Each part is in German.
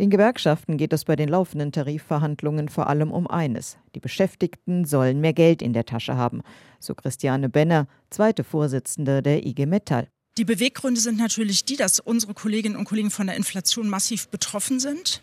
Den Gewerkschaften geht es bei den laufenden Tarifverhandlungen vor allem um eines. Die Beschäftigten sollen mehr Geld in der Tasche haben, so Christiane Benner, zweite Vorsitzende der IG Metall. Die Beweggründe sind natürlich die, dass unsere Kolleginnen und Kollegen von der Inflation massiv betroffen sind.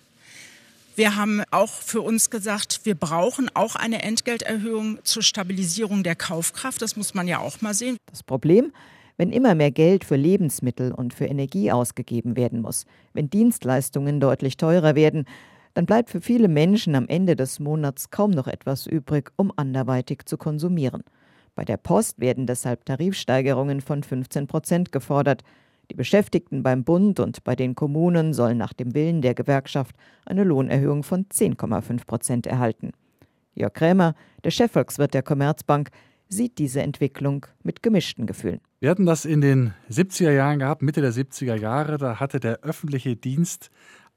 Wir haben auch für uns gesagt, wir brauchen auch eine Entgelterhöhung zur Stabilisierung der Kaufkraft. Das muss man ja auch mal sehen. Das Problem, wenn immer mehr Geld für Lebensmittel und für Energie ausgegeben werden muss, wenn Dienstleistungen deutlich teurer werden, dann bleibt für viele Menschen am Ende des Monats kaum noch etwas übrig, um anderweitig zu konsumieren. Bei der Post werden deshalb Tarifsteigerungen von 15 Prozent gefordert. Die Beschäftigten beim Bund und bei den Kommunen sollen nach dem Willen der Gewerkschaft eine Lohnerhöhung von 10,5 Prozent erhalten. Jörg Krämer, der Chefvolkswirt der Commerzbank, sieht diese Entwicklung mit gemischten Gefühlen. Wir hatten das in den 70er Jahren gehabt, Mitte der 70er Jahre. Da hatte der öffentliche Dienst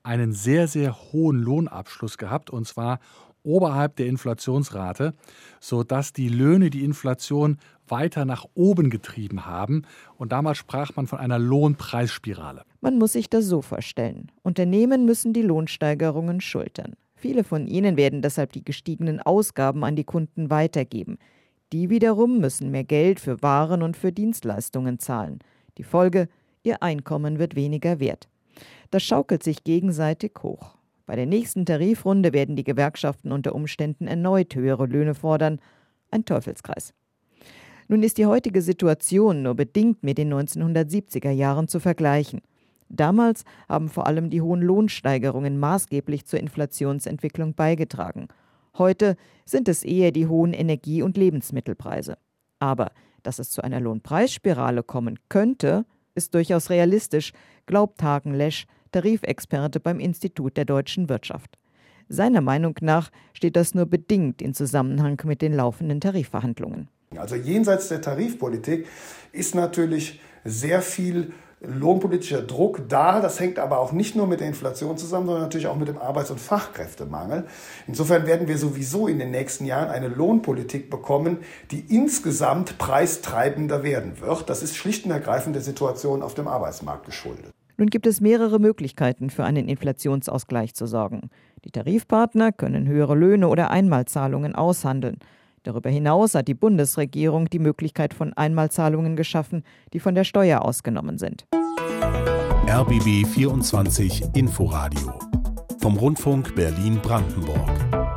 einen sehr, sehr hohen Lohnabschluss gehabt, und zwar oberhalb der Inflationsrate, sodass die Löhne die Inflation weiter nach oben getrieben haben. Und damals sprach man von einer Lohnpreisspirale. Man muss sich das so vorstellen. Unternehmen müssen die Lohnsteigerungen schultern. Viele von ihnen werden deshalb die gestiegenen Ausgaben an die Kunden weitergeben. Die wiederum müssen mehr Geld für Waren und für Dienstleistungen zahlen. Die Folge, ihr Einkommen wird weniger wert. Das schaukelt sich gegenseitig hoch. Bei der nächsten Tarifrunde werden die Gewerkschaften unter Umständen erneut höhere Löhne fordern. Ein Teufelskreis. Nun ist die heutige Situation nur bedingt mit den 1970er Jahren zu vergleichen. Damals haben vor allem die hohen Lohnsteigerungen maßgeblich zur Inflationsentwicklung beigetragen. Heute sind es eher die hohen Energie- und Lebensmittelpreise. Aber dass es zu einer Lohnpreisspirale kommen könnte, ist durchaus realistisch, glaubt Hagen Lesch, Tarifexperte beim Institut der deutschen Wirtschaft. Seiner Meinung nach steht das nur bedingt in Zusammenhang mit den laufenden Tarifverhandlungen. Also jenseits der Tarifpolitik ist natürlich sehr viel lohnpolitischer Druck da. Das hängt aber auch nicht nur mit der Inflation zusammen, sondern natürlich auch mit dem Arbeits- und Fachkräftemangel. Insofern werden wir sowieso in den nächsten Jahren eine Lohnpolitik bekommen, die insgesamt preistreibender werden wird. Das ist schlicht und ergreifend der Situation auf dem Arbeitsmarkt geschuldet. Nun gibt es mehrere Möglichkeiten, für einen Inflationsausgleich zu sorgen. Die Tarifpartner können höhere Löhne oder Einmalzahlungen aushandeln. Darüber hinaus hat die Bundesregierung die Möglichkeit von Einmalzahlungen geschaffen, die von der Steuer ausgenommen sind. RBB 24 Inforadio vom Rundfunk Berlin-Brandenburg.